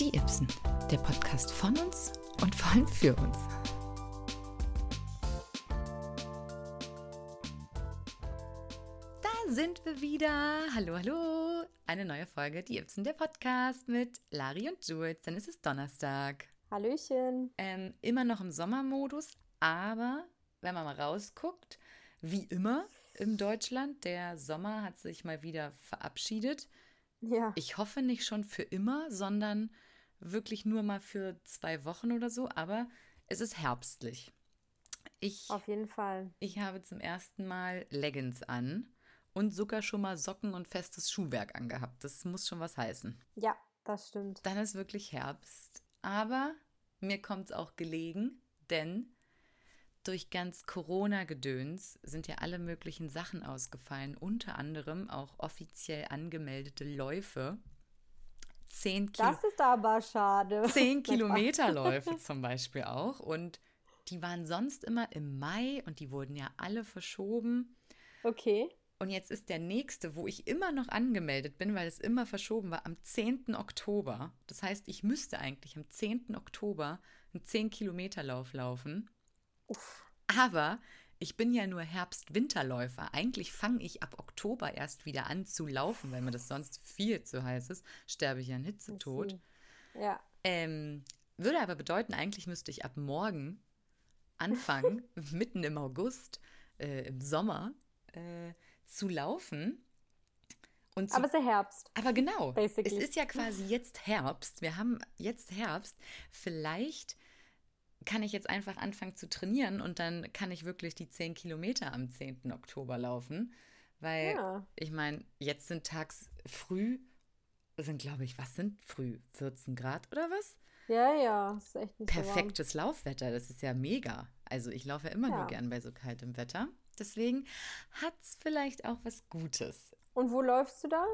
Die Ibsen, der Podcast von uns und vor allem für uns. Da sind wir wieder. Hallo, hallo. Eine neue Folge, Die Ibsen, der Podcast mit Lari und Jules. Dann ist es Donnerstag. Hallöchen. Ähm, immer noch im Sommermodus, aber wenn man mal rausguckt, wie immer im Deutschland, der Sommer hat sich mal wieder verabschiedet. Ja. Ich hoffe nicht schon für immer, sondern wirklich nur mal für zwei Wochen oder so, aber es ist herbstlich. Ich, Auf jeden Fall. ich habe zum ersten Mal Leggings an und sogar schon mal Socken und festes Schuhwerk angehabt. Das muss schon was heißen. Ja, das stimmt. Dann ist wirklich Herbst. Aber mir kommt es auch gelegen, denn durch ganz Corona-Gedöns sind ja alle möglichen Sachen ausgefallen, unter anderem auch offiziell angemeldete Läufe. Zehn, Kilo Das ist aber schade. zehn Kilometerläufe zum Beispiel auch. Und die waren sonst immer im Mai und die wurden ja alle verschoben. Okay. Und jetzt ist der nächste, wo ich immer noch angemeldet bin, weil es immer verschoben war, am 10. Oktober. Das heißt, ich müsste eigentlich am 10. Oktober einen 10-Kilometer-Lauf laufen. Aber ich bin ja nur Herbst-Winterläufer. Eigentlich fange ich ab Oktober erst wieder an zu laufen, weil mir das sonst viel zu heiß ist. Sterbe ich an Hitzetod. Ja. Ähm, würde aber bedeuten, eigentlich müsste ich ab morgen anfangen, mitten im August, äh, im Sommer, äh, zu laufen. Und zu, Aber es ist ja Herbst. aber genau, basically. es ist ja quasi jetzt Herbst. Wir haben jetzt Herbst. Vielleicht kann ich jetzt einfach anfangen zu trainieren und dann kann ich wirklich die 10 Kilometer am 10. Oktober laufen. Weil Ja. ich meine, jetzt sind tags früh, sind glaube ich, was sind früh? 14 Grad oder was? Ja, ja. Ist echt nicht Perfektes Laufwetter, das ist ja mega. Also ich laufe ja immer nur Ja. gern bei so kaltem Wetter. Deswegen hat es vielleicht auch was Gutes. so. Und wo läufst du da?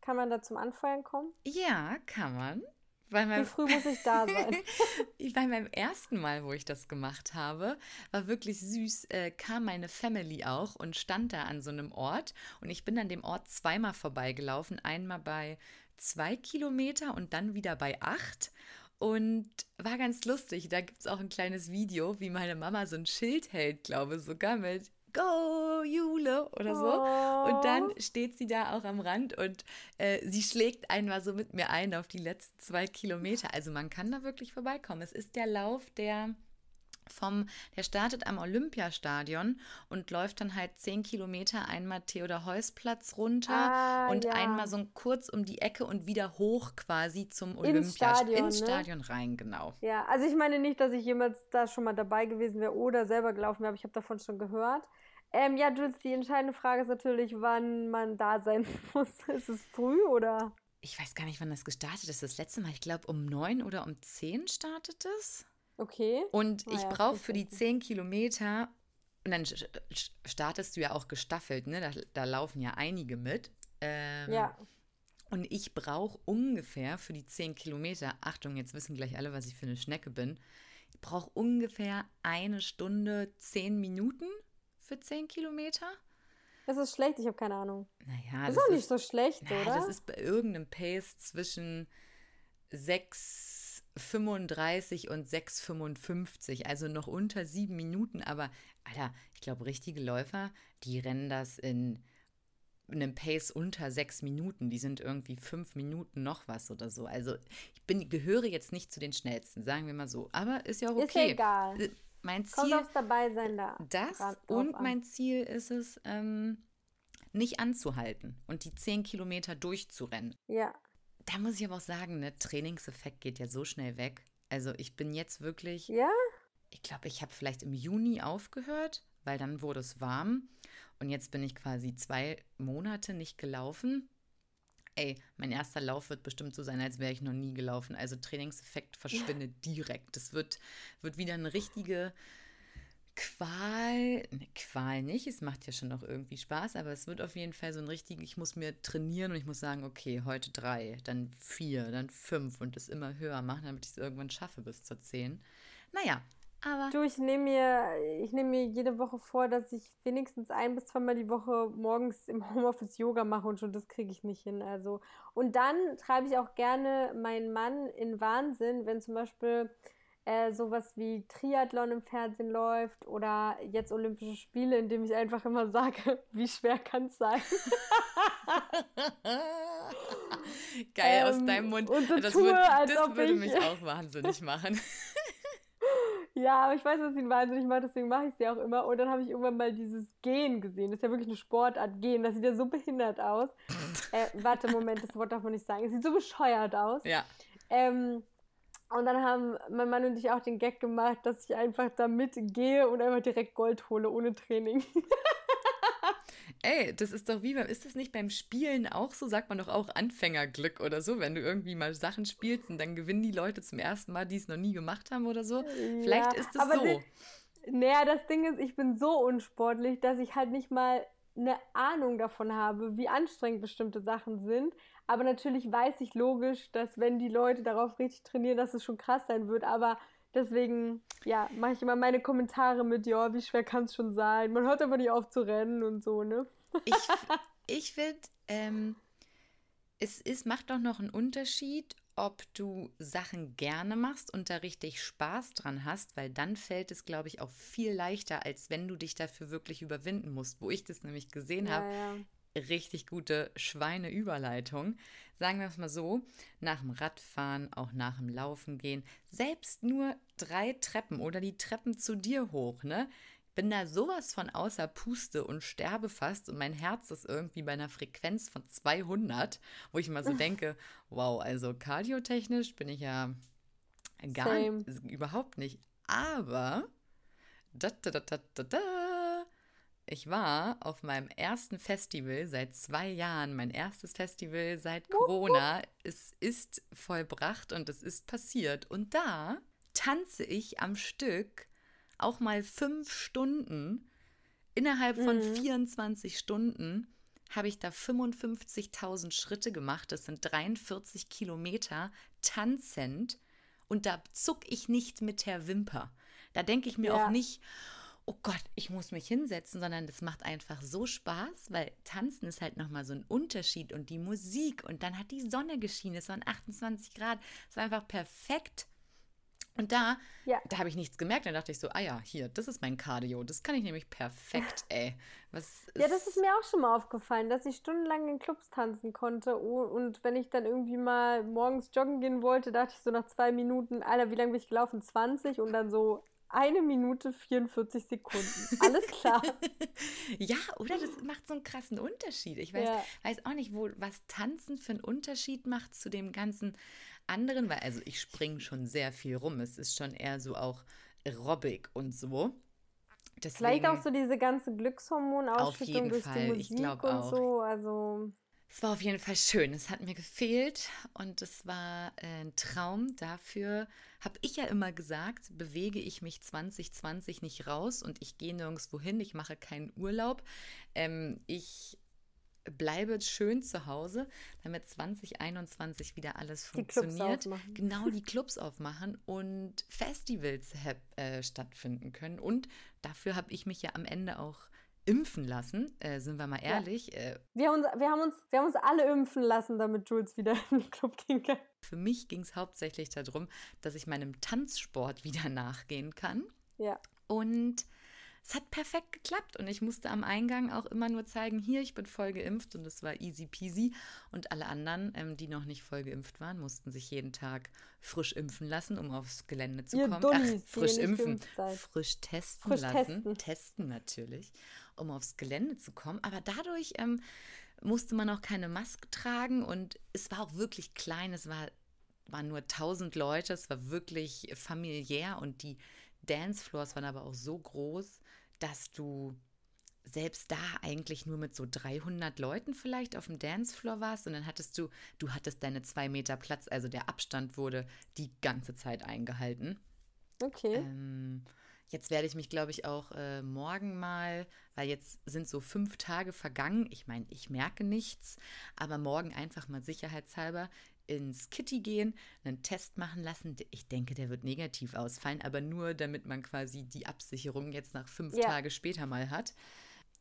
Kann man da zum Anfeuern kommen? Ja, kann man. Bei Wie meinem, früh muss ich da sein? bei meinem ersten Mal, wo ich das gemacht habe, war wirklich süß, äh, kam meine Family auch und stand da an so einem Ort. Und ich bin an dem Ort zweimal vorbeigelaufen. Einmal bei zwei Kilometer und dann wieder bei acht. Und war ganz lustig. Da gibt es auch ein kleines Video, wie meine Mama so ein Schild hält, glaube ich, sogar mit Go, Jule oder so. Und dann steht sie da auch am Rand und äh, sie schlägt einmal so mit mir ein auf die letzten zwei Kilometer. Also man kann da wirklich vorbeikommen. Es ist der Lauf, der vom, der startet am Olympiastadion und läuft dann halt zehn Kilometer einmal Theodor-Heuss-Platz runter Ah, und ja. einmal so kurz um die Ecke und wieder hoch quasi zum Ins Olympiastadion. Stadion, Ins ne? Stadion rein, genau. ja, also ich meine nicht, dass ich jemals da schon mal dabei gewesen wäre oder selber gelaufen wäre, aber ich habe davon schon gehört. Ähm, ja, Jules, die entscheidende Frage ist natürlich, wann man da sein muss. Ist es früh oder? Ich weiß gar nicht, wann das gestartet ist. Das letzte Mal, ich glaube, um neun oder um zehn startet es. Okay. Und ich Ah ja, brauche für die. 10 Kilometer, und dann startest du ja auch gestaffelt, ne? Da, da laufen ja einige mit. Ähm, Ja. Und ich brauche ungefähr für die 10 Kilometer, Achtung, jetzt wissen gleich alle, was ich für eine Schnecke bin. Ich brauche ungefähr eine Stunde, 10 Minuten für 10 Kilometer. Das ist schlecht, ich habe keine Ahnung. Naja, Das ist auch nicht so schlecht, na, oder? das ist bei irgendeinem Pace zwischen 6,35 und 6,55, also noch unter sieben Minuten. Aber, Alter, ich glaube, richtige Läufer, die rennen das in einem Pace unter sechs Minuten. Die sind irgendwie fünf Minuten noch was oder so. Also, ich bin, gehöre jetzt nicht zu den schnellsten, sagen wir mal so. Aber ist ja auch Ist ja okay. egal. Mein Kommt Ziel, aufs Dabeisein da. das und mein Ziel ist es, ähm, nicht anzuhalten und die 10 Kilometer durchzurennen. Ja. Da muss ich aber auch sagen, ne, Trainingseffekt geht ja so schnell weg. Also ich bin jetzt wirklich, Ja? ich glaube, ich habe vielleicht im Juni aufgehört, weil dann wurde es warm und jetzt bin ich quasi zwei Monate nicht gelaufen. Ey, mein erster Lauf wird bestimmt so sein, als wäre ich noch nie gelaufen. Also Trainingseffekt verschwindet direkt. Es wird, wird wieder eine richtige Qual, ne, Qual nicht, es macht ja schon noch irgendwie Spaß, aber es wird auf jeden Fall so ein richtig, ich muss mir trainieren und ich muss sagen, okay, heute drei, dann vier, dann fünf und das immer höher machen, damit ich es irgendwann schaffe bis zur zehn. Naja, Aber du, ich nehme mir, ich nehme mir jede Woche vor, dass ich wenigstens ein bis zweimal die Woche morgens im Homeoffice Yoga mache und schon das kriege ich nicht hin. Also und dann treibe ich auch gerne meinen Mann in Wahnsinn, wenn zum Beispiel äh, sowas wie Triathlon im Fernsehen läuft oder jetzt Olympische Spiele, indem ich einfach immer sage, wie schwer kann es sein? Geil ähm, aus deinem Mund. Und so das tue, würd, als das würde ich... mich auch wahnsinnig machen. Ja, aber ich weiß, dass ihn wahnsinnig macht, deswegen mache ich ja auch immer. Und dann habe ich irgendwann mal dieses Gehen gesehen. Das ist ja wirklich eine Sportart, Gehen. Das sieht ja so behindert aus. äh, warte, Moment, das Wort darf man nicht sagen. Es sieht so bescheuert aus. Ja. Ähm, und dann haben mein Mann und ich auch den Gag gemacht, dass ich einfach da mitgehe und einfach direkt Gold hole, ohne Training. Ey, das ist doch wie beim, ist das nicht beim Spielen auch so? Sagt man doch auch Anfängerglück oder so, wenn du irgendwie mal Sachen spielst und dann gewinnen die Leute zum ersten Mal, die es noch nie gemacht haben oder so. Vielleicht ist es so. Die, naja, das Ding ist, ich bin so unsportlich, dass ich halt nicht mal eine Ahnung davon habe, wie anstrengend bestimmte Sachen sind. Aber natürlich weiß ich logisch, dass wenn die Leute darauf richtig trainieren, dass es schon krass sein wird. Aber deswegen, ja, mache ich immer meine Kommentare mit, ja, wie schwer kann es schon sein? Man hört aber nicht auf zu rennen und so, ne? Ich, ich finde, ähm, es ist, macht doch noch einen Unterschied, ob du Sachen gerne machst und da richtig Spaß dran hast, weil dann fällt es, glaube ich, auch viel leichter, als wenn du dich dafür wirklich überwinden musst. Wo ich das nämlich gesehen Ja, habe, ja. Richtig gute Schweineüberleitung. Sagen wir es mal so, nach dem Radfahren, auch nach dem Laufen gehen, selbst nur drei Treppen oder die Treppen zu dir hoch, ne? Bin da sowas von außer Puste und sterbe fast und mein Herz ist irgendwie bei einer Frequenz von 200, wo ich immer so denke, wow, also kardiotechnisch bin ich ja gar überhaupt nicht. Aber da, da, da, da, da, da, ich war auf meinem ersten Festival seit zwei Jahren, mein erstes Festival seit Corona. Es ist vollbracht und es ist passiert. Und da tanze ich am Stück auch mal fünf Stunden. Innerhalb von Mhm. 24 Stunden habe ich da 55.000 Schritte gemacht. Das sind 43 Kilometer tanzend. Und da zuck ich nicht mit der Wimper. Da denke ich mir Ja. auch nicht, oh Gott, ich muss mich hinsetzen, sondern das macht einfach so Spaß, weil tanzen ist halt nochmal so ein Unterschied und die Musik und dann hat die Sonne geschienen, es waren 28 Grad, es war einfach perfekt. Und da, Ja. da habe ich nichts gemerkt, dann dachte ich so, ah ja, hier, das ist mein Cardio, das kann ich nämlich perfekt, ey. Was Ja, das ist mir auch schon mal aufgefallen, dass ich stundenlang in Clubs tanzen konnte. Und wenn ich dann irgendwie mal morgens joggen gehen wollte, dachte ich so nach zwei Minuten, Alter, wie lange bin ich gelaufen? 20 und dann so eine Minute 44 Sekunden. Alles klar. Ja, oder das macht so einen krassen Unterschied. Ich weiß, Ja. weiß auch nicht, wo, was Tanzen für einen Unterschied macht zu dem ganzen anderen, weil also ich springe schon sehr viel rum. Es ist schon eher so auch Aerobic und so. Deswegen, Vielleicht auch so diese ganze Glückshormonausschüttung durch die ich Musik glaub und auch. so. Also, Es war auf jeden Fall schön. Es hat mir gefehlt und es war äh, ein Traum. Dafür habe ich ja immer gesagt, bewege ich mich 2020 nicht raus und ich gehe nirgendwo hin. Ich mache keinen Urlaub. Ähm, ich bleibe schön zu Hause, damit 2021 wieder alles Die Clubs funktioniert. aufmachen. Genau, die Clubs aufmachen und Festivals hab, äh, stattfinden können. Und dafür habe ich mich ja am Ende auch impfen lassen, äh, sind wir mal Ja. ehrlich. Äh, wir haben, uns, wir, haben uns, wir haben uns alle impfen lassen, damit Jules wieder in den Club gehen kann. Für mich ging es hauptsächlich darum, dass ich meinem Tanzsport wieder nachgehen kann. Ja. Und es hat perfekt geklappt. Und ich musste am Eingang auch immer nur zeigen, hier, ich bin voll geimpft. Und es war easy peasy. Und alle anderen, ähm, die noch nicht voll geimpft waren, mussten sich jeden Tag frisch impfen lassen, um aufs Gelände zu Ihr kommen. Die Ach, frisch impfen. Frisch testen Frisch lassen. testen. testen natürlich, um aufs Gelände zu kommen. Aber dadurch ähm, musste man auch keine Maske tragen. Und es war auch wirklich klein. Es war waren nur 1000 Leute, es war wirklich familiär und die Dancefloors waren aber auch so groß, dass du selbst da eigentlich nur mit so 300 Leuten vielleicht auf dem Dancefloor warst und dann hattest du, du hattest deine zwei Meter Platz, also der Abstand wurde die ganze Zeit eingehalten. Okay. Ähm, jetzt werde ich mich, glaube ich, auch äh, morgen mal, weil jetzt sind so fünf Tage vergangen. Ich meine, ich merke nichts, aber morgen einfach mal sicherheitshalber ins Kitty gehen, einen Test machen lassen. Ich denke, der wird negativ ausfallen, aber nur damit man quasi die Absicherung jetzt nach fünf ja. Tage später mal hat.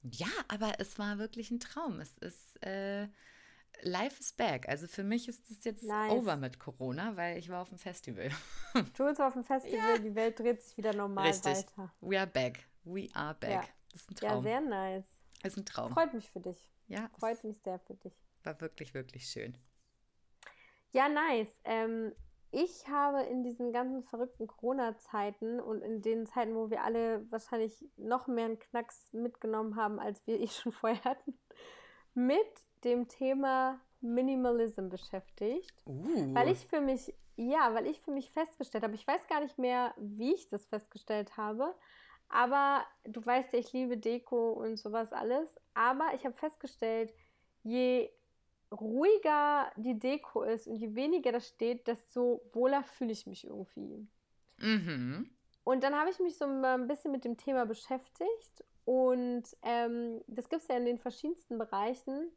Ja, aber es war wirklich ein Traum. Es ist äh, Life is back. Also für mich ist es jetzt nice. over mit Corona, weil ich war auf dem Festival. Jules war auf dem Festival, ja. die Welt dreht sich wieder normal Richtig. weiter. We are back. We are back. Ja. Das ist ein Traum. Ja, sehr nice. Das ist ein Traum. Freut mich für dich. Ja. Freut mich sehr für dich. War wirklich, wirklich schön. Ja, nice. Ähm, ich habe in diesen ganzen verrückten Corona-Zeiten und in den Zeiten, wo wir alle wahrscheinlich noch mehr einen Knacks mitgenommen haben, als wir eh schon vorher hatten, mit dem Thema Minimalism beschäftigt. Uh. Weil ich für mich, ja, weil ich für mich festgestellt habe, ich weiß gar nicht mehr, wie ich das festgestellt habe, aber du weißt ja, ich liebe Deko und sowas alles. Aber ich habe festgestellt, je ruhiger die Deko ist und je weniger das steht, desto wohler fühle ich mich irgendwie. Mhm. Und dann habe ich mich so ein bisschen mit dem Thema beschäftigt und ähm, das gibt es ja in den verschiedensten Bereichen.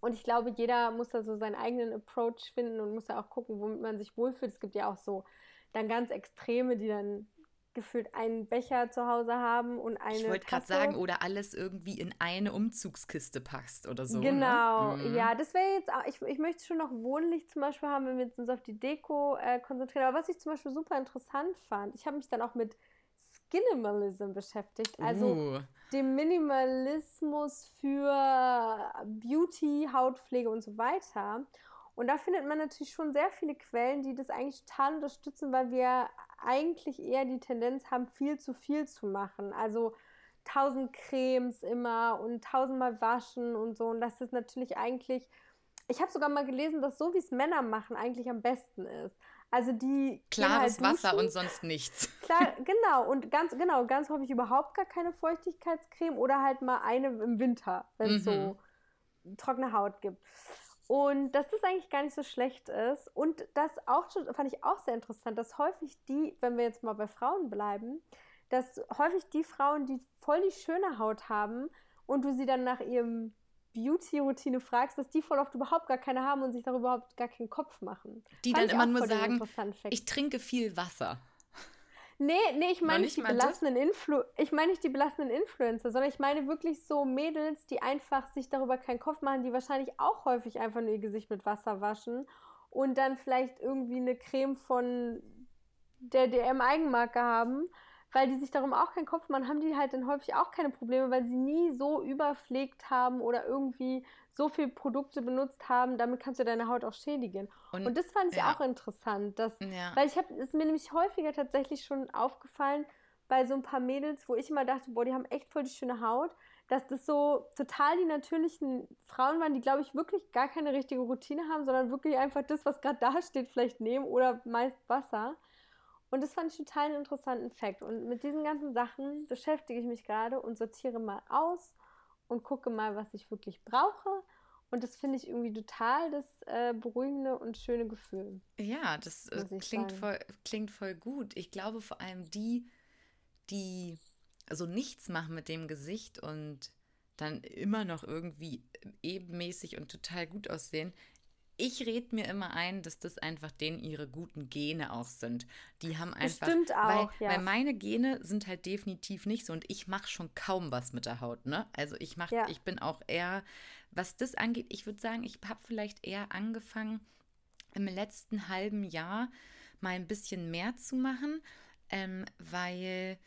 Und ich glaube, jeder muss da so seinen eigenen Approach finden und muss ja auch gucken, womit man sich wohlfühlt. Es gibt ja auch so dann ganz Extreme, die dann gefühlt einen Becher zu Hause haben und eine. Ich wollte gerade sagen, oder alles irgendwie in eine Umzugskiste passt oder so. Ne? Genau, ne? mhm. ja, das wäre jetzt auch, ich, ich möchte schon noch Wohnlicht zum Beispiel haben, wenn wir uns auf die Deko äh, konzentrieren. Aber was ich zum Beispiel super interessant fand, ich habe mich dann auch mit Skinimalism beschäftigt, also uh. dem Minimalismus für Beauty, Hautpflege und so weiter. Und da findet man natürlich schon sehr viele Quellen, die das eigentlich total unterstützen, weil wir eigentlich eher die Tendenz haben, viel zu viel zu machen. Also tausend Cremes immer und tausendmal waschen und so. Und das ist natürlich eigentlich, ich habe sogar mal gelesen, dass so wie es Männer machen, eigentlich am besten ist. Also die klares halt Wasser und sonst nichts. Klar, genau und ganz genau, ganz häufig überhaupt gar keine Feuchtigkeitscreme oder halt mal eine im Winter, wenn es mhm. so trockene Haut gibt. Und dass das eigentlich gar nicht so schlecht ist. Und das auch schon, fand ich auch sehr interessant, dass häufig die, wenn wir jetzt mal bei Frauen bleiben, dass häufig die Frauen, die voll die schöne Haut haben und du sie dann nach ihrem Beauty-Routine fragst, dass die voll oft überhaupt gar keine haben und sich darüber überhaupt gar keinen Kopf machen. Die Fand dann immer nur sagen, ich trinke viel Wasser. Nee, nee, ich meine nicht die belastenden Influ ich meine nicht die belastenden Influencer, sondern ich meine wirklich so Mädels, die einfach sich darüber keinen Kopf machen, die wahrscheinlich auch häufig einfach nur ihr Gesicht mit Wasser waschen und dann vielleicht irgendwie eine Creme von der DM Eigenmarke haben weil die sich darum auch keinen Kopf machen, haben die halt dann häufig auch keine Probleme, weil sie nie so überpflegt haben oder irgendwie so viele Produkte benutzt haben, damit kannst du deine Haut auch schädigen. Und, und das fand ich ja. auch interessant, dass, ja. weil ich habe, es mir nämlich häufiger tatsächlich schon aufgefallen, bei so ein paar Mädels, wo ich immer dachte, boah, die haben echt voll die schöne Haut, dass das so total die natürlichen Frauen waren, die, glaube ich, wirklich gar keine richtige Routine haben, sondern wirklich einfach das, was gerade da steht, vielleicht nehmen oder meist Wasser. Und das fand ich total einen interessanten Fakt. Und mit diesen ganzen Sachen beschäftige ich mich gerade und sortiere mal aus und gucke mal, was ich wirklich brauche. Und das finde ich irgendwie total das äh, beruhigende und schöne Gefühl. Ja, das äh, klingt, voll, klingt voll gut. Ich glaube vor allem die, die so nichts machen mit dem Gesicht und dann immer noch irgendwie ebenmäßig und total gut aussehen, ich rede mir immer ein, dass das einfach denen ihre guten Gene auch sind. Die haben einfach. Stimmt auch, weil, ja. weil meine Gene sind halt definitiv nicht so und ich mache schon kaum was mit der Haut, ne? Also ich mache, ja. ich bin auch eher, was das angeht, ich würde sagen, ich habe vielleicht eher angefangen im letzten halben Jahr mal ein bisschen mehr zu machen, ähm, weil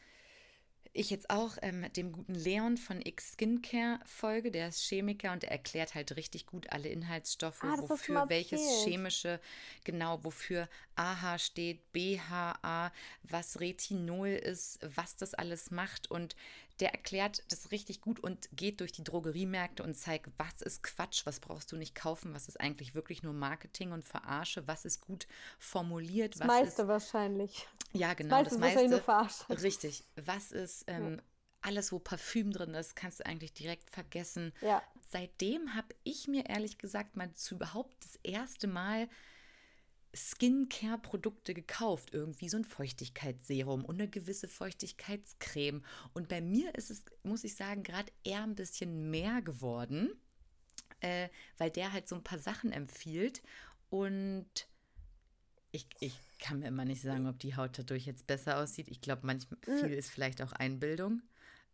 ich jetzt auch ähm, dem guten Leon von X Skincare folge. Der ist Chemiker und er erklärt halt richtig gut alle Inhaltsstoffe, ah, wofür welches chemische, genau, wofür AHA steht, BHA, was Retinol ist, was das alles macht. Und der erklärt das richtig gut und geht durch die Drogeriemärkte und zeigt, was ist Quatsch, was brauchst du nicht kaufen, was ist eigentlich wirklich nur Marketing und Verarsche, was ist gut formuliert. Das was meiste ist, wahrscheinlich. Ja, genau. Das meiste, das meiste richtig. Was ist ähm, ja. alles, wo Parfüm drin ist, kannst du eigentlich direkt vergessen. Ja. Seitdem habe ich mir ehrlich gesagt mal zu überhaupt das erste Mal Skincare-Produkte gekauft. Irgendwie so ein Feuchtigkeitsserum und eine gewisse Feuchtigkeitscreme. Und bei mir ist es, muss ich sagen, gerade eher ein bisschen mehr geworden, äh, weil der halt so ein paar Sachen empfiehlt. und ich, ich kann mir immer nicht sagen, ob die Haut dadurch jetzt besser aussieht. Ich glaube, manchmal hm. viel ist vielleicht auch Einbildung.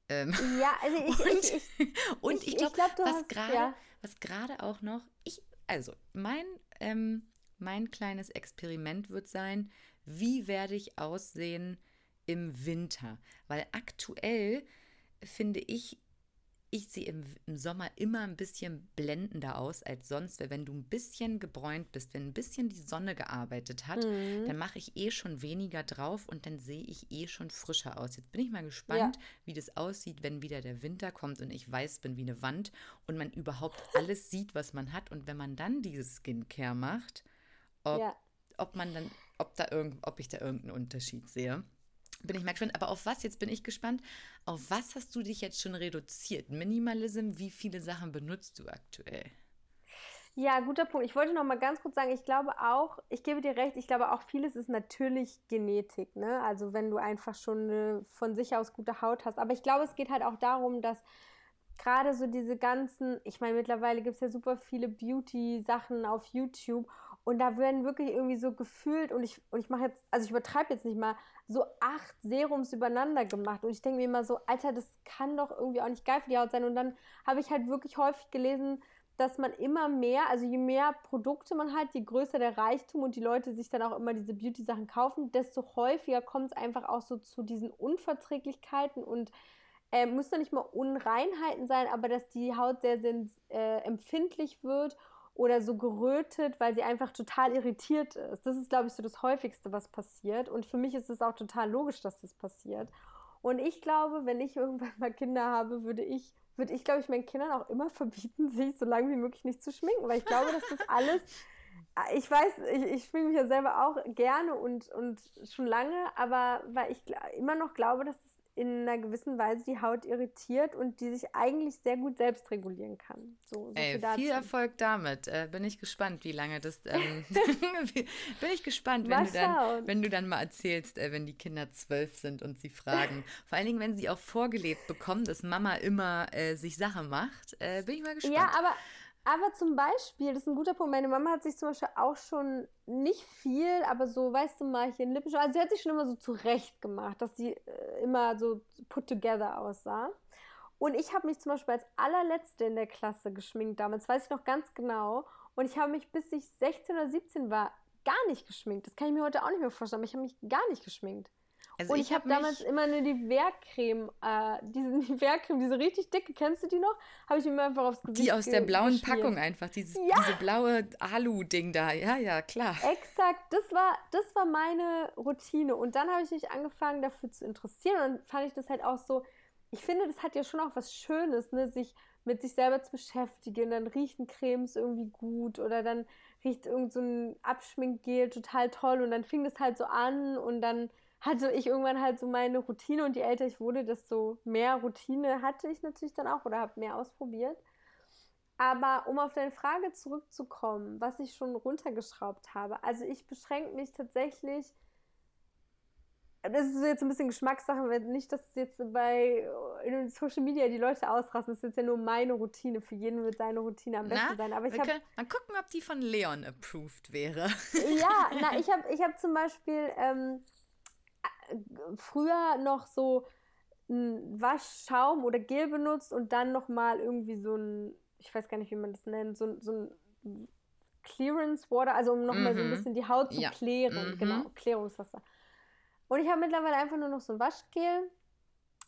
Ähm, ja, also ich, und ich, ich, und ich glaube, glaub, was gerade ja. was gerade auch noch, ich, also mein, ähm, mein kleines Experiment wird sein, wie werde ich aussehen im Winter? Weil aktuell finde ich, ich sehe im, im, Sommer immer ein bisschen blendender aus als sonst, weil wenn du ein bisschen gebräunt bist, wenn ein bisschen die Sonne gearbeitet hat, mhm. dann mache ich eh schon weniger drauf und dann sehe ich eh schon frischer aus. Jetzt bin ich mal gespannt, ja. wie das aussieht, wenn wieder der Winter kommt und ich weiß bin wie eine Wand und man überhaupt alles sieht, was man hat. Und wenn man dann dieses Skincare macht, ob, ja. ob man dann, ob da irgend, ob ich da irgendeinen Unterschied sehe. Bin ich mal gespannt. Aber auf was, jetzt bin ich gespannt, auf was hast du dich jetzt schon reduziert? Minimalism, wie viele Sachen benutzt du aktuell? Ja, guter Punkt. Ich wollte noch mal ganz kurz sagen, ich glaube auch, ich gebe dir recht, ich glaube auch vieles ist natürlich Genetik, ne? Also wenn du einfach schon eine von sich aus gute Haut hast. Aber ich glaube, es geht halt auch darum, dass gerade so diese ganzen, ich meine, mittlerweile gibt es ja super viele Beauty-Sachen auf YouTube und da werden wirklich irgendwie so gefühlt, und ich, und ich mache jetzt, also ich übertreibe jetzt nicht mal, so acht Serums übereinander gemacht. Und ich denke mir immer so, Alter, das kann doch irgendwie auch nicht geil für die Haut sein. Und dann habe ich halt wirklich häufig gelesen, dass man immer mehr, also je mehr Produkte man hat, je größer der Reichtum und die Leute sich dann auch immer diese Beauty-Sachen kaufen, desto häufiger kommt es einfach auch so zu diesen Unverträglichkeiten und äh, muss da nicht mal Unreinheiten sein, aber dass die Haut sehr, sehr äh, empfindlich wird oder so gerötet, weil sie einfach total irritiert ist. Das ist, glaube ich, so das häufigste, was passiert. Und für mich ist es auch total logisch, dass das passiert. Und ich glaube, wenn ich irgendwann mal Kinder habe, würde ich, würde ich, glaube ich, meinen Kindern auch immer verbieten, sich so lange wie möglich nicht zu schminken, weil ich glaube, dass das alles ich weiß, ich, ich schminke mich ja selber auch gerne und, und schon lange, aber weil ich immer noch glaube, dass in einer gewissen Weise die Haut irritiert und die sich eigentlich sehr gut selbst regulieren kann. So, so Ey, viel, viel, Erfolg damit. Äh, bin ich gespannt, wie lange das. Ähm, bin ich gespannt, wenn du, dann, wenn du dann mal erzählst, äh, wenn die Kinder zwölf sind und sie fragen. Vor allen Dingen, wenn sie auch vorgelebt bekommen, dass Mama immer äh, sich Sachen macht. Äh, bin ich mal gespannt. Ja, aber aber zum Beispiel, das ist ein guter Punkt, meine Mama hat sich zum Beispiel auch schon nicht viel, aber so, weißt du, mal hier ein Lippenstift, also sie hat sich schon immer so zurecht gemacht, dass sie äh, immer so put together aussah. Und ich habe mich zum Beispiel als allerletzte in der Klasse geschminkt damals, weiß ich noch ganz genau. Und ich habe mich, bis ich 16 oder 17 war, gar nicht geschminkt. Das kann ich mir heute auch nicht mehr vorstellen, aber ich habe mich gar nicht geschminkt. Also und ich, ich habe hab damals immer eine Nivea-Creme, äh, diese Nivea-Creme, diese richtig dicke, kennst du die noch? Habe ich mir einfach aufs Gesicht Die aus der blauen geschmiert. Packung einfach, dieses, ja. diese blaue Alu-Ding da. Ja, ja, klar. Exakt, das war, das war meine Routine. Und dann habe ich mich angefangen, dafür zu interessieren. Und dann fand ich das halt auch so, ich finde, das hat ja schon auch was Schönes, ne, sich mit sich selber zu beschäftigen. Dann riechen Cremes irgendwie gut oder dann riecht irgend so ein Abschminkgel total toll und dann fing das halt so an und dann hatte ich irgendwann halt so meine Routine und je älter ich wurde, desto mehr Routine hatte ich natürlich dann auch oder habe mehr ausprobiert. Aber um auf deine Frage zurückzukommen, was ich schon runtergeschraubt habe, also ich beschränke mich tatsächlich, das ist jetzt ein bisschen Geschmackssache, nicht, dass jetzt bei in Social Media die Leute ausrasten, das ist jetzt ja nur meine Routine, für jeden wird seine Routine am besten na, sein. Aber ich habe mal gucken, ob die von Leon approved wäre. Ja, na, ich habe ich hab zum Beispiel ähm, früher noch so ein Waschschaum oder Gel benutzt und dann nochmal irgendwie so ein, ich weiß gar nicht, wie man das nennt, so, so ein Clearance Water, also um nochmal mhm. so ein mhm. bisschen die Haut zu ja. klären. Mhm. Genau, Klärungswasser. Und ich habe mittlerweile einfach nur noch so ein Waschgel,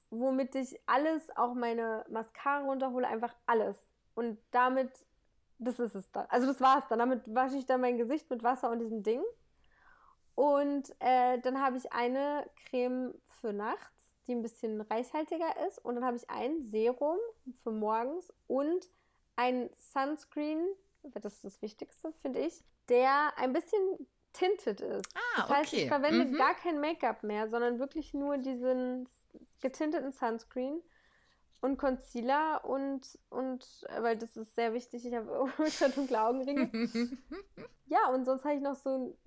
womit ich alles, auch meine Mascara runterhole, einfach alles. Und damit, das ist es dann. Also das war's dann. Damit wasche ich dann mein Gesicht mit Wasser und diesem Ding. Und äh, dann habe ich eine Creme für nachts, die ein bisschen reichhaltiger ist. Und dann habe ich ein Serum für morgens und ein Sunscreen, das ist das Wichtigste, finde ich, der ein bisschen tinted ist. Ah, das heißt, okay. ich verwende mhm. gar kein Make-up mehr, sondern wirklich nur diesen getinteten Sunscreen und Concealer und, und weil das ist sehr wichtig, ich habe dunkle Augenringe. ja, und sonst habe ich noch so ein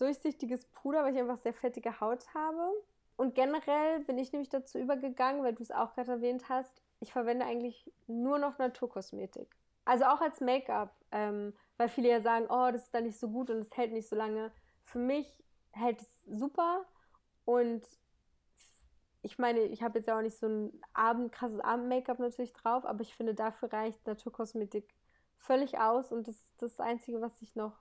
durchsichtiges Puder, weil ich einfach sehr fettige Haut habe. Und generell bin ich nämlich dazu übergegangen, weil du es auch gerade erwähnt hast, ich verwende eigentlich nur noch Naturkosmetik. Also auch als Make-up, ähm, weil viele ja sagen, oh, das ist da nicht so gut und es hält nicht so lange. Für mich hält es super und ich meine, ich habe jetzt ja auch nicht so ein Abend, krasses Abend-Make-up natürlich drauf, aber ich finde, dafür reicht Naturkosmetik völlig aus und das ist das Einzige, was ich noch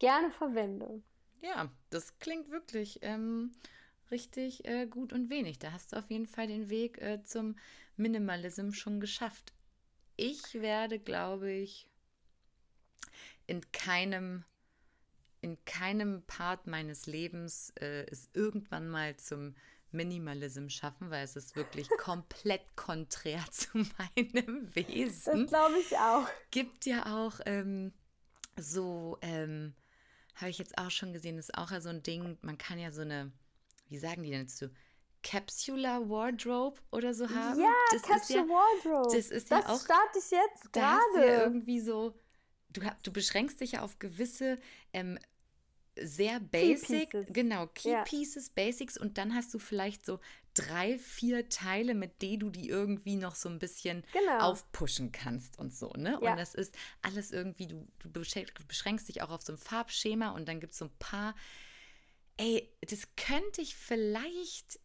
gerne verwende. Ja, das klingt wirklich ähm, richtig äh, gut und wenig. Da hast du auf jeden Fall den Weg äh, zum Minimalism schon geschafft. Ich werde, glaube ich, in keinem in keinem Part meines Lebens äh, es irgendwann mal zum Minimalism schaffen, weil es ist wirklich komplett konträr zu meinem Wesen. Das glaube ich auch. Gibt ja auch ähm, so, ähm, habe ich jetzt auch schon gesehen, ist auch so ein Ding, man kann ja so eine, wie sagen die denn dazu? Capsular Wardrobe oder so haben. Ja, das Capsule ja, Wardrobe. Das ist das ja auch. starte ich jetzt gerade. Ja irgendwie so. Du, du beschränkst dich ja auf gewisse ähm, sehr basic, Key genau, Key ja. Pieces, Basics und dann hast du vielleicht so drei, vier Teile, mit denen du die irgendwie noch so ein bisschen genau. aufpushen kannst und so, ne? Ja. Und das ist alles irgendwie, du, du beschränkst dich auch auf so ein Farbschema und dann gibt es so ein paar, ey, das könnte ich vielleicht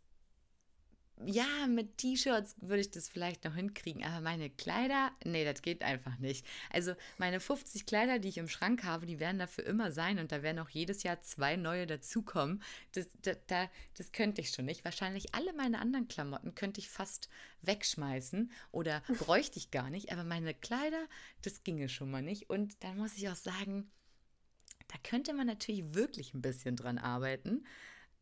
ja, mit T-Shirts würde ich das vielleicht noch hinkriegen, aber meine Kleider, nee, das geht einfach nicht. Also meine 50 Kleider, die ich im Schrank habe, die werden dafür immer sein und da werden auch jedes Jahr zwei neue dazukommen. Das, das, das, das könnte ich schon nicht. Wahrscheinlich alle meine anderen Klamotten könnte ich fast wegschmeißen oder bräuchte ich gar nicht, aber meine Kleider, das ginge schon mal nicht. Und dann muss ich auch sagen, da könnte man natürlich wirklich ein bisschen dran arbeiten.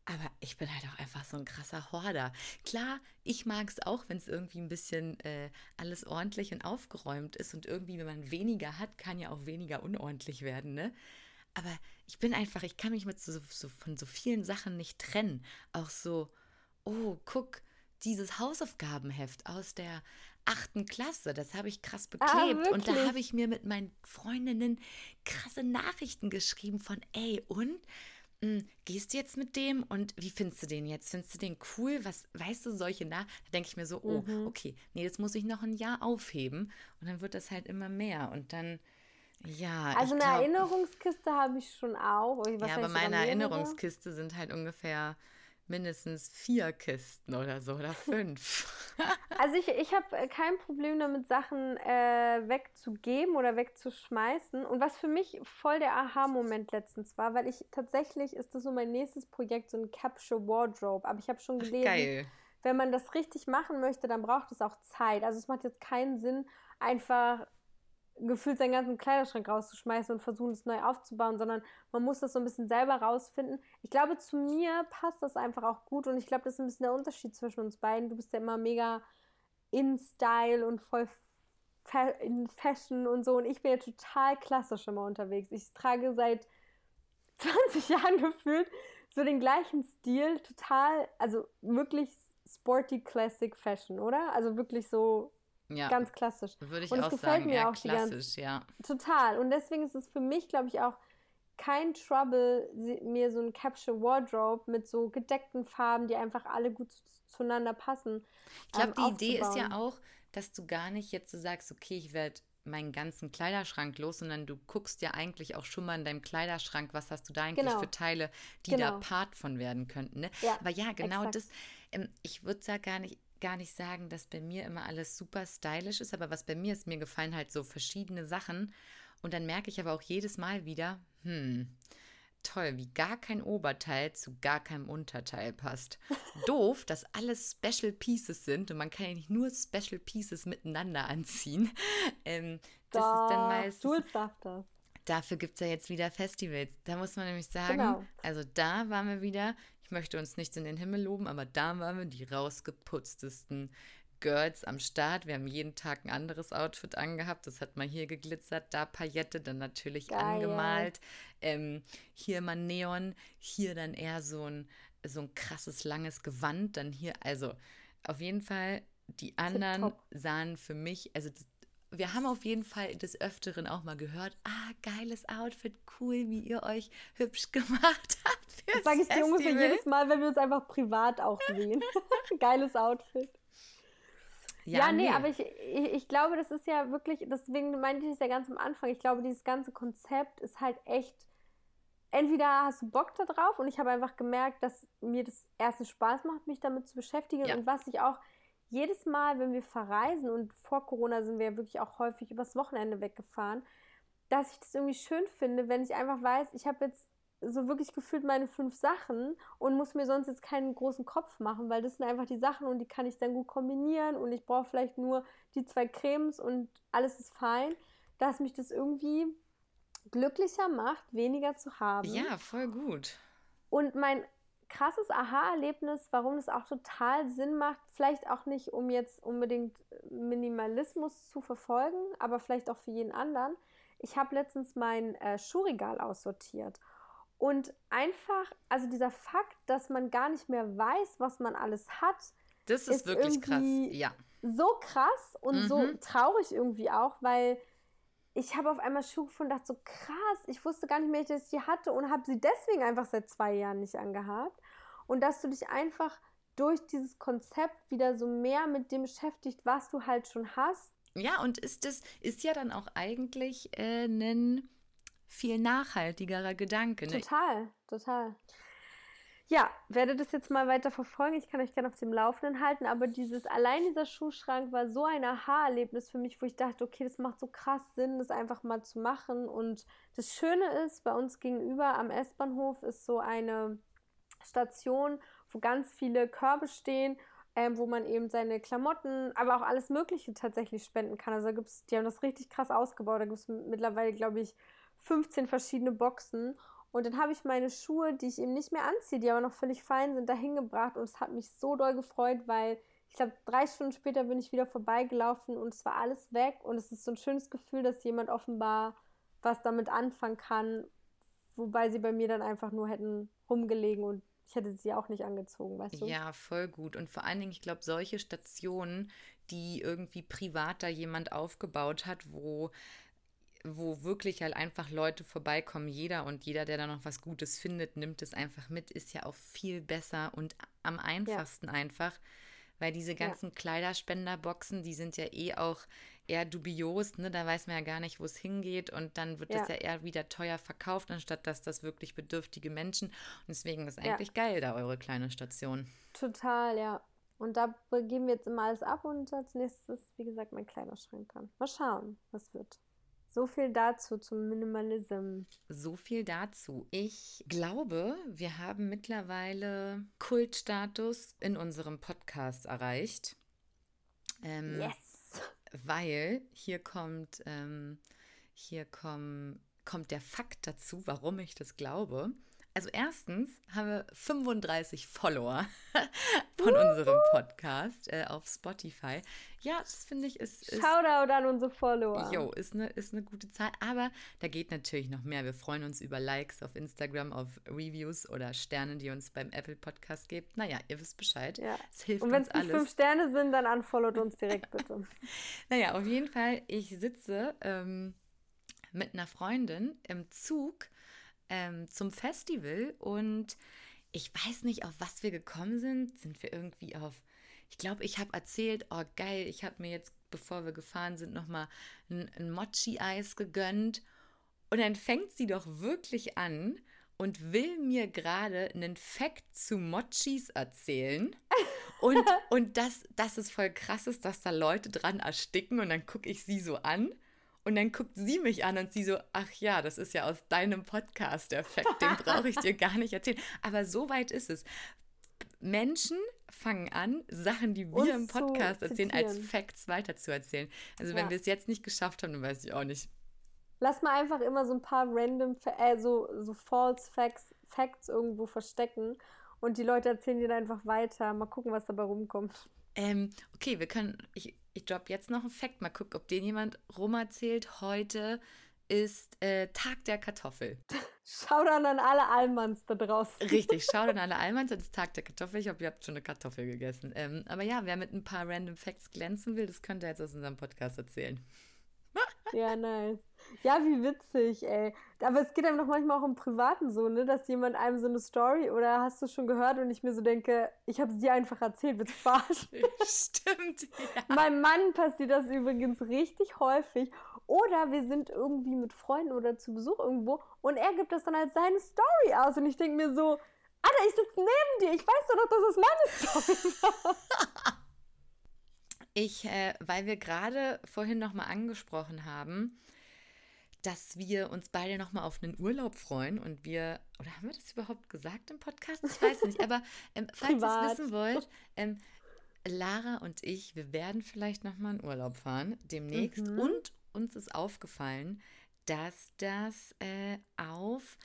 Aber ich bin halt auch einfach so ein krasser Horder. Klar, ich mag es auch, wenn es irgendwie ein bisschen äh, alles ordentlich und aufgeräumt ist und irgendwie, wenn man weniger hat, kann ja auch weniger unordentlich werden, ne? Aber ich bin einfach, ich kann mich mit so, so, von so vielen Sachen nicht trennen. Auch so, oh, guck, dieses Hausaufgabenheft aus der achten Klasse, das habe ich krass ah, beklebt. Ah, und da habe ich mir mit meinen Freundinnen krasse Nachrichten geschrieben von, ey, und gehst du jetzt mit dem und wie findest du den jetzt? Findest du den cool? Was weißt du solche nach? Da denke ich mir so, oh, mhm. okay, nee, jetzt muss ich noch ein Jahr aufheben und dann wird das halt immer mehr und dann ja. Also eine glaub, Erinnerungskiste habe ich schon auch. Ja, aber meine Erinnerungskiste sind halt ungefähr mindestens vier Kisten oder so oder fünf. also ich, ich habe äh, kein Problem damit, Sachen äh, wegzugeben oder wegzuschmeißen. Und was für mich voll der Aha-Moment letztens war, weil ich tatsächlich ist das so mein nächstes Projekt, so ein Capture Wardrobe. Aber ich habe schon gelesen, Ach, wenn man das richtig machen möchte, dann braucht es auch Zeit. Also es macht jetzt keinen Sinn, einfach gefühlt seinen ganzen Kleiderschrank rauszuschmeißen und versuchen, es neu aufzubauen, sondern man muss das so ein bisschen selber rausfinden. Ich glaube, zu mir passt das einfach auch gut und ich glaube, das ist ein bisschen der Unterschied zwischen uns beiden. Du bist ja immer mega in Style und voll in Fashion und so und ich bin ja total klassisch immer unterwegs. Ich trage seit 20 Jahren gefühlt so den gleichen Stil, total, also wirklich sporty Classic Fashion, oder? Also wirklich so ja. Ganz klassisch. Würde ich und auch sagen, mir auch klassisch, ja. Total. Und deswegen ist es für mich, glaube ich, auch kein Trouble, mir so ein Capture Wardrobe mit so gedeckten Farben, die einfach alle gut zueinander passen. Ich glaube, ähm, die Idee ist ja auch, dass du gar nicht jetzt so sagst, okay, ich werde meinen ganzen Kleiderschrank los, sondern du guckst ja eigentlich auch schon mal in deinem Kleiderschrank, was hast du da eigentlich genau. für Teile, die genau. da Part von werden könnten. Ne? Ja, Aber ja, genau exakt. das, ähm, ich würde da gar nicht, gar nicht sagen, dass bei mir immer alles super stylisch ist, aber was bei mir ist, mir gefallen halt so verschiedene Sachen. Und dann merke ich aber auch jedes Mal wieder, hm, toll, wie gar kein Oberteil zu gar keinem Unterteil passt. Doof, dass alles Special Pieces sind und man kann ja nicht nur Special Pieces miteinander anziehen. Ähm, das da, ist dann meistens. Dafür gibt es ja jetzt wieder Festivals. Da muss man nämlich sagen, genau. also da waren wir wieder, möchte uns nicht in den Himmel loben, aber da waren wir die rausgeputztesten Girls am Start. Wir haben jeden Tag ein anderes Outfit angehabt. Das hat mal hier geglitzert, da Paillette, dann natürlich Geil. angemalt. Ähm, hier mal Neon, hier dann eher so ein, so ein krasses, langes Gewand. Dann hier, also auf jeden Fall, die anderen sahen für mich, also das, wir haben auf jeden Fall des Öfteren auch mal gehört, ah, geiles Outfit, cool, wie ihr euch hübsch gemacht habt. Das sage ich dir ungefähr jedes Mal, wenn wir uns einfach privat auch sehen. geiles Outfit. Ja, ja nee, nee, aber ich, ich, ich glaube, das ist ja wirklich, deswegen meinte ich es ja ganz am Anfang, ich glaube, dieses ganze Konzept ist halt echt, entweder hast du Bock da drauf und ich habe einfach gemerkt, dass mir das erste Spaß macht, mich damit zu beschäftigen ja. und was ich auch jedes Mal, wenn wir verreisen und vor Corona sind wir ja wirklich auch häufig übers Wochenende weggefahren, dass ich das irgendwie schön finde, wenn ich einfach weiß, ich habe jetzt so wirklich gefühlt meine fünf Sachen und muss mir sonst jetzt keinen großen Kopf machen, weil das sind einfach die Sachen und die kann ich dann gut kombinieren und ich brauche vielleicht nur die zwei Cremes und alles ist fein, dass mich das irgendwie glücklicher macht, weniger zu haben. Ja, voll gut. Und mein krasses Aha-Erlebnis, warum es auch total Sinn macht, vielleicht auch nicht, um jetzt unbedingt Minimalismus zu verfolgen, aber vielleicht auch für jeden anderen. Ich habe letztens mein äh, Schuhregal aussortiert und einfach, also dieser Fakt, dass man gar nicht mehr weiß, was man alles hat, das ist, ist wirklich krass. Ja. So krass und mhm. so traurig irgendwie auch, weil ich habe auf einmal Schuhe gefunden und dachte so krass, ich wusste gar nicht mehr, dass ich die hatte und habe sie deswegen einfach seit zwei Jahren nicht angehabt. Und dass du dich einfach durch dieses Konzept wieder so mehr mit dem beschäftigt, was du halt schon hast. Ja, und ist das ist ja dann auch eigentlich äh, ein viel nachhaltigerer Gedanke. Ne? Total, total. Ja, werde das jetzt mal weiter verfolgen. Ich kann euch gerne auf dem Laufenden halten, aber dieses allein dieser Schuhschrank war so ein Aha-Erlebnis für mich, wo ich dachte, okay, das macht so krass Sinn, das einfach mal zu machen. Und das Schöne ist, bei uns gegenüber am S-Bahnhof ist so eine Station, wo ganz viele Körbe stehen, ähm, wo man eben seine Klamotten, aber auch alles Mögliche tatsächlich spenden kann. Also da gibt's, die haben das richtig krass ausgebaut. Da gibt es mittlerweile, glaube ich, 15 verschiedene Boxen. Und dann habe ich meine Schuhe, die ich eben nicht mehr anziehe, die aber noch völlig fein sind, da hingebracht. Und es hat mich so doll gefreut, weil ich glaube, drei Stunden später bin ich wieder vorbeigelaufen und es war alles weg. Und es ist so ein schönes Gefühl, dass jemand offenbar was damit anfangen kann, wobei sie bei mir dann einfach nur hätten rumgelegen und ich hätte sie auch nicht angezogen, weißt du? Ja, voll gut. Und vor allen Dingen, ich glaube, solche Stationen, die irgendwie privat da jemand aufgebaut hat, wo wo wirklich halt einfach Leute vorbeikommen, jeder und jeder, der da noch was Gutes findet, nimmt es einfach mit, ist ja auch viel besser und am einfachsten ja. einfach, weil diese ganzen ja. Kleiderspenderboxen, die sind ja eh auch eher dubios, ne? Da weiß man ja gar nicht, wo es hingeht und dann wird ja. das ja eher wieder teuer verkauft, anstatt dass das wirklich bedürftige Menschen. Und deswegen ist eigentlich geil, da eure kleine Station. Total, ja. Und da geben wir jetzt immer alles ab und als nächstes, wie gesagt, mein kleiner Schrank dran. Mal schauen, was wird. So viel dazu zum Minimalism. So viel dazu. Ich glaube, wir haben mittlerweile Kultstatus in unserem Podcast erreicht. Ähm, yes. Weil hier kommt, ähm, hier komm, kommt der Fakt dazu, warum ich das glaube. Also erstens haben wir 35 Follower von unserem Podcast äh, auf Spotify. Ja, das finde ich ist, ist Shoutout an unsere Follower. Jo, ist eine, ist eine gute Zahl. Aber da geht natürlich noch mehr. Wir freuen uns über Likes auf Instagram, auf Reviews oder Sterne, die uns beim Apple Podcast gebt. Naja, ihr wisst Bescheid. Ja. Es hilft Und wenn es nicht fünf Sterne sind, dann unfollowt uns direkt bitte. naja, auf jeden Fall, ich sitze ähm, mit einer Freundin im Zug ähm, zum Festival und ich weiß nicht, auf was wir gekommen sind. Sind wir irgendwie auf. Ich glaube, ich habe erzählt, oh geil, ich habe mir jetzt, bevor wir gefahren sind, nochmal ein, ein Mochi-Eis gegönnt. Und dann fängt sie doch wirklich an und will mir gerade einen Fact zu Mochis erzählen. Und, und das, das ist voll krass ist, dass da Leute dran ersticken und dann gucke ich sie so an und dann guckt sie mich an und sie so, ach ja, das ist ja aus deinem Podcast der Fact, den brauche ich dir gar nicht erzählen. Aber so weit ist es. Menschen fangen an, Sachen, die wir Uns im Podcast erzählen, als Facts weiterzuerzählen. Also wenn ja. wir es jetzt nicht geschafft haben, dann weiß ich auch nicht. Lass mal einfach immer so ein paar random, äh, so, so false Facts, Facts irgendwo verstecken und die Leute erzählen dir einfach weiter. Mal gucken, was dabei rumkommt. Ähm, okay, wir können, ich, ich droppe jetzt noch einen Fakt. Mal gucken, ob den jemand rum erzählt. Heute ist äh, Tag der Kartoffel. Schau dann an alle Allmanns da draußen. Richtig, schau dann alle Allmanns. Heute ist Tag der Kartoffel. Ich hoffe, ihr habt schon eine Kartoffel gegessen. Ähm, aber ja, wer mit ein paar random Facts glänzen will, das könnte er jetzt aus unserem Podcast erzählen. Ja, nice. Ja, wie witzig, ey. Aber es geht einem doch manchmal auch im Privaten so, ne, dass jemand einem so eine Story oder hast du schon gehört und ich mir so denke, ich habe es dir einfach erzählt, wird Spaß. Stimmt. Ja. Meinem Mann passiert das übrigens richtig häufig. Oder wir sind irgendwie mit Freunden oder zu Besuch irgendwo und er gibt das dann als seine Story aus und ich denke mir so, Alter, ich sitze neben dir, ich weiß doch, dass es meine Story war. Ich, äh, weil wir gerade vorhin nochmal angesprochen haben, dass wir uns beide nochmal auf einen Urlaub freuen und wir, oder haben wir das überhaupt gesagt im Podcast? Ich weiß nicht, aber ähm, falls ihr es wissen wollt, ähm, Lara und ich, wir werden vielleicht nochmal in Urlaub fahren demnächst mhm. und uns ist aufgefallen, dass das äh, auf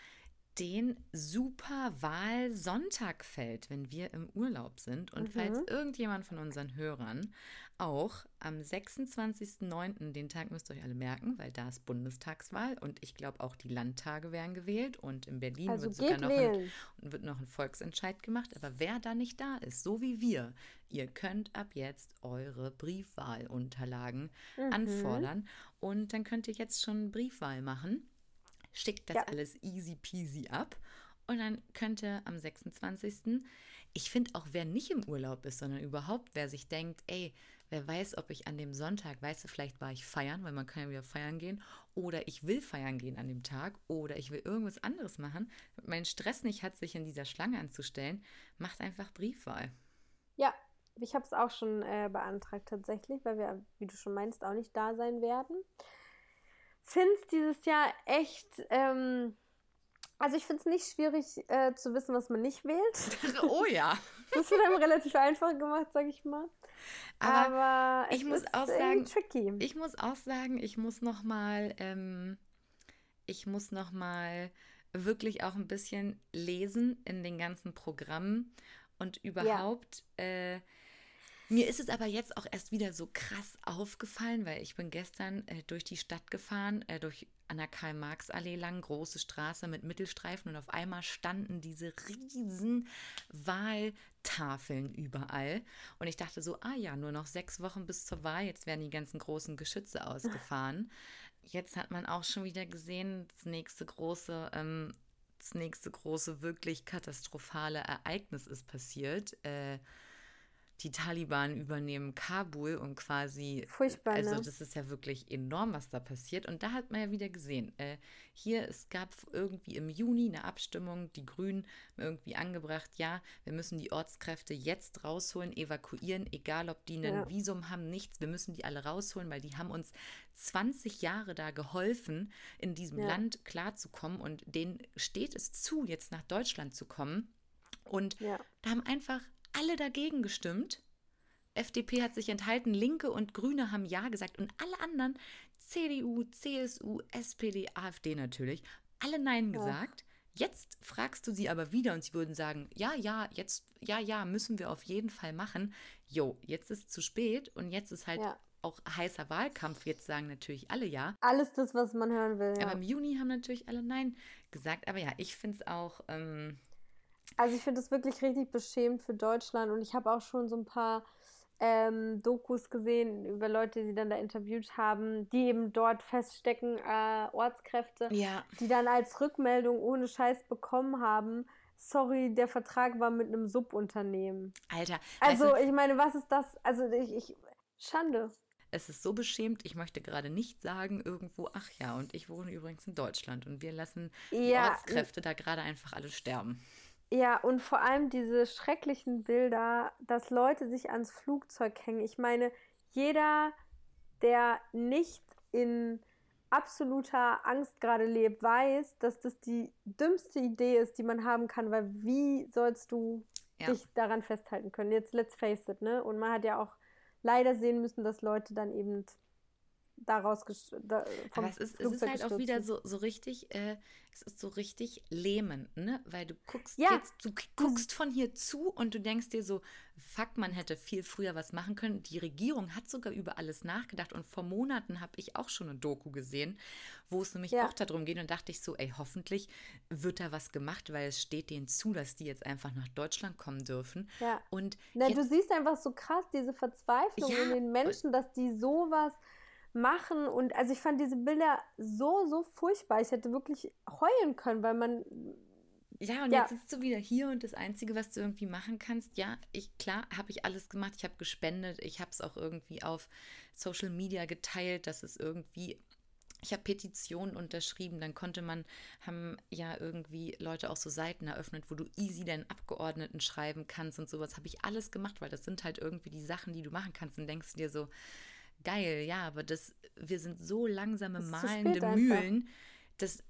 den Superwahlsonntag fällt, wenn wir im Urlaub sind. Und mhm. falls irgendjemand von unseren Hörern auch am 26.09., den Tag müsst ihr euch alle merken, weil da ist Bundestagswahl und ich glaube auch die Landtage werden gewählt und in Berlin also wird sogar noch ein, wird noch ein Volksentscheid gemacht. Aber wer da nicht da ist, so wie wir, ihr könnt ab jetzt eure Briefwahlunterlagen mhm. anfordern und dann könnt ihr jetzt schon Briefwahl machen schickt das ja. alles easy peasy ab und dann könnte am 26. Ich finde auch, wer nicht im Urlaub ist, sondern überhaupt, wer sich denkt, ey, wer weiß, ob ich an dem Sonntag, weißt du, vielleicht war ich feiern, weil man kann ja wieder feiern gehen, oder ich will feiern gehen an dem Tag, oder ich will irgendwas anderes machen, mein Stress nicht hat, sich in dieser Schlange anzustellen, macht einfach Briefwahl. Ja, ich habe es auch schon äh, beantragt tatsächlich, weil wir, wie du schon meinst, auch nicht da sein werden finde es dieses Jahr echt. Ähm, also ich finde es nicht schwierig äh, zu wissen, was man nicht wählt. Oh ja. Das wird einem relativ einfach gemacht, sag ich mal. Aber, Aber ich muss auch sagen, tricky. ich muss auch sagen, ich muss noch mal, ähm, ich muss noch mal wirklich auch ein bisschen lesen in den ganzen Programmen und überhaupt. Ja. Äh, mir ist es aber jetzt auch erst wieder so krass aufgefallen, weil ich bin gestern äh, durch die Stadt gefahren, äh, durch an der Karl-Marx-Allee lang, große Straße mit Mittelstreifen und auf einmal standen diese riesen Wahltafeln überall. Und ich dachte so, ah ja, nur noch sechs Wochen bis zur Wahl, jetzt werden die ganzen großen Geschütze ausgefahren. Jetzt hat man auch schon wieder gesehen, das nächste große, ähm, das nächste große, wirklich katastrophale Ereignis ist passiert. Äh, die Taliban übernehmen Kabul und quasi. Furchtbar. Also, ne? das ist ja wirklich enorm, was da passiert. Und da hat man ja wieder gesehen, äh, hier, es gab irgendwie im Juni eine Abstimmung, die Grünen irgendwie angebracht, ja, wir müssen die Ortskräfte jetzt rausholen, evakuieren, egal ob die ein ja. Visum haben, nichts, wir müssen die alle rausholen, weil die haben uns 20 Jahre da geholfen, in diesem ja. Land klarzukommen und denen steht es zu, jetzt nach Deutschland zu kommen. Und ja. da haben einfach alle dagegen gestimmt. FDP hat sich enthalten, Linke und Grüne haben Ja gesagt und alle anderen, CDU, CSU, SPD, AfD natürlich, alle Nein gesagt. Jetzt fragst du sie aber wieder und sie würden sagen, ja, ja, jetzt, ja, ja, müssen wir auf jeden Fall machen. Jo, jetzt ist zu spät und jetzt ist halt ja. auch heißer Wahlkampf. Jetzt sagen natürlich alle ja. Alles das, was man hören will. Ja. Aber im Juni haben natürlich alle Nein gesagt. Aber ja, ich finde es auch, ähm, also ich finde es wirklich richtig beschämend für Deutschland und ich habe auch schon so ein paar ähm, Dokus gesehen über Leute, die dann da interviewt haben, die eben dort feststecken, äh, Ortskräfte, ja. die dann als Rückmeldung ohne Scheiß bekommen haben. Sorry, der Vertrag war mit einem Subunternehmen. Alter. Also, du, ich meine, was ist das? Also, ich, ich. Schande. Es ist so beschämt, ich möchte gerade nicht sagen irgendwo, ach ja, und ich wohne übrigens in Deutschland und wir lassen ja, Ortskräfte da gerade einfach alle sterben. Ja, und vor allem diese schrecklichen Bilder, dass Leute sich ans Flugzeug hängen. Ich meine, jeder, der nicht in absoluter Angst gerade lebt, weiß, dass das die dümmste Idee ist, die man haben kann, weil wie sollst du ja. dich daran festhalten können? Jetzt let's face it, ne? Und man hat ja auch leider sehen müssen, dass Leute dann eben daraus da, Aber es ist, es ist halt auch wieder so, so richtig, äh, es ist so richtig lähmend, ne? Weil du guckst ja. jetzt, du guckst von hier zu und du denkst dir so, fuck, man hätte viel früher was machen können. Die Regierung hat sogar über alles nachgedacht und vor Monaten habe ich auch schon eine Doku gesehen, wo es nämlich ja. auch darum geht und dachte ich so, ey, hoffentlich wird da was gemacht, weil es steht denen zu, dass die jetzt einfach nach Deutschland kommen dürfen. Ja. Und Na, du siehst einfach so krass diese Verzweiflung ja, in den Menschen, dass die sowas machen. Und also ich fand diese Bilder so, so furchtbar. Ich hätte wirklich heulen können, weil man. Ja, und ja. jetzt sitzt du wieder hier und das Einzige, was du irgendwie machen kannst, ja, ich, klar, habe ich alles gemacht. Ich habe gespendet, ich habe es auch irgendwie auf Social Media geteilt, dass es irgendwie ich habe Petitionen unterschrieben, dann konnte man, haben ja irgendwie Leute auch so Seiten eröffnet, wo du easy deinen Abgeordneten schreiben kannst und sowas. Habe ich alles gemacht, weil das sind halt irgendwie die Sachen, die du machen kannst. Und denkst dir so, geil, ja, aber das, wir sind so langsame, malende Mühlen, dass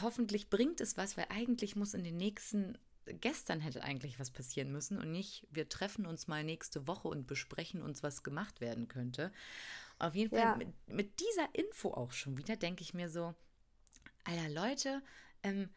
hoffentlich bringt es was, weil eigentlich muss in den nächsten gestern hätte eigentlich was passieren müssen und nicht, wir treffen uns mal nächste Woche und besprechen uns, was gemacht werden könnte. Auf jeden Fall ja. mit, mit, dieser Info auch schon wieder denke ich mir so, Alter Leute, ähm,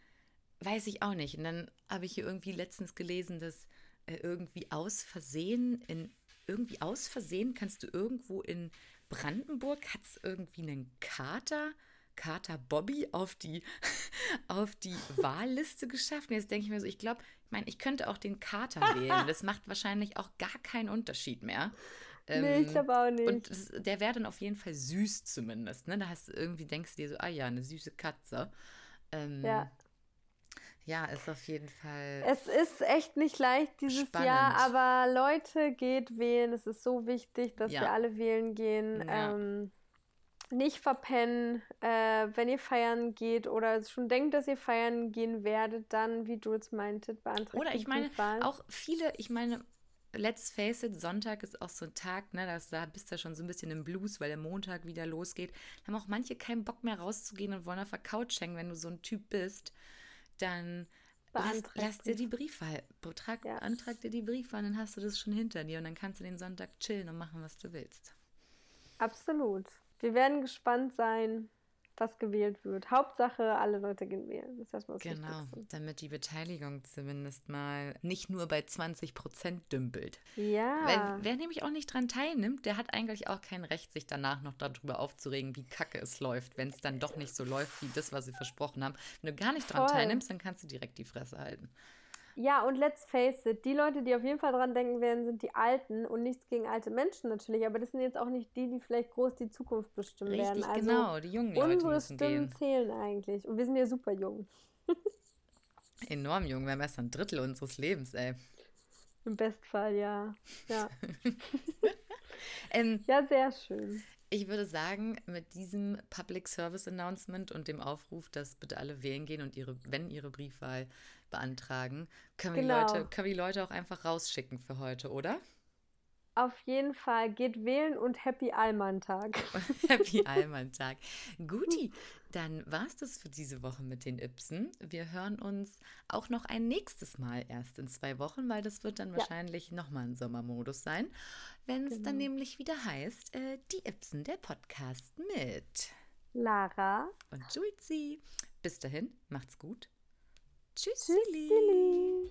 weiß ich auch nicht. Und dann habe ich hier irgendwie letztens gelesen, dass äh, irgendwie aus Versehen in irgendwie aus Versehen kannst du irgendwo in Brandenburg hat es irgendwie einen Kater, Kater Bobby auf die, auf die Wahlliste geschafft. Und jetzt denke ich mir so, ich glaube, ich meine, ich könnte auch den Kater wählen. Das macht wahrscheinlich auch gar keinen Unterschied mehr. Ähm, nee, ich glaube auch nicht. Und das, der wäre dann auf jeden Fall süß zumindest. Ne? Da hast du irgendwie, denkst du dir so, ah ja, eine süße Katze. Ähm, ja. Ja, ist auf jeden Fall. Es ist echt nicht leicht dieses spannend. Jahr, aber Leute, geht wählen. Es ist so wichtig, dass ja. wir alle wählen gehen. Ja. Ähm, nicht verpennen, äh, wenn ihr feiern geht oder schon denkt, dass ihr feiern gehen werdet, dann, wie du es meintest, beantragt. Oder ich meine, auch viele, ich meine, let's face it, Sonntag ist auch so ein Tag, ne, das, da bist du schon so ein bisschen im Blues, weil der Montag wieder losgeht. Da haben auch manche keinen Bock mehr rauszugehen und wollen auf der Couch hängen, wenn du so ein Typ bist. Dann lass, lass, dir die Briefwahl, betrag, ja. antrag dir die Briefwahl, dann hast du das schon hinter dir und dann kannst du den Sonntag chillen und machen, was du willst. Absolut. Wir werden gespannt sein, was gewählt wird. Hauptsache, alle Leute gehen wählen. Das ist erstmal das Genau, damit die Beteiligung zumindest mal nicht nur bei 20 Prozent dümpelt. Ja. Weil, wer nämlich auch nicht dran teilnimmt, der hat eigentlich auch kein Recht, sich danach noch darüber aufzuregen, wie kacke es läuft, wenn es dann doch nicht so läuft, wie das, was sie versprochen haben. Wenn du gar nicht dran Voll. teilnimmst, dann kannst du direkt die Fresse halten. Ja, und let's face it, die Leute, die auf jeden Fall dran denken werden, sind die Alten und nichts gegen alte Menschen natürlich, aber das sind jetzt auch nicht die, die vielleicht groß die Zukunft bestimmen Richtig, werden. Also genau, die jungen Leute unsere müssen Stimmen gehen. zählen eigentlich und wir sind ja super jung. Enorm jung, wir haben erst ein Drittel unseres Lebens, ey. Im Bestfall, ja. Ja, ähm, ja sehr schön. Ich würde sagen, mit diesem Public Service Announcement und dem Aufruf, dass bitte alle wählen gehen und ihre, wenn ihre Briefwahl beantragen, können, genau. wir die Leute, können wir die Leute auch einfach rausschicken für heute, oder? Auf jeden Fall. Geht wählen und Happy Allmann-Tag. Happy Allmann-Tag. Guti, dann war es das für diese Woche mit den Ipsen. Wir hören uns auch noch ein nächstes Mal erst in zwei Wochen, weil das wird dann ja. wahrscheinlich nochmal ein Sommermodus sein, wenn es genau. dann nämlich wieder heißt, äh, die Ipsen, der Podcast mit Lara und Julzi. Bis dahin, macht's gut. Tschüss, Tschüss.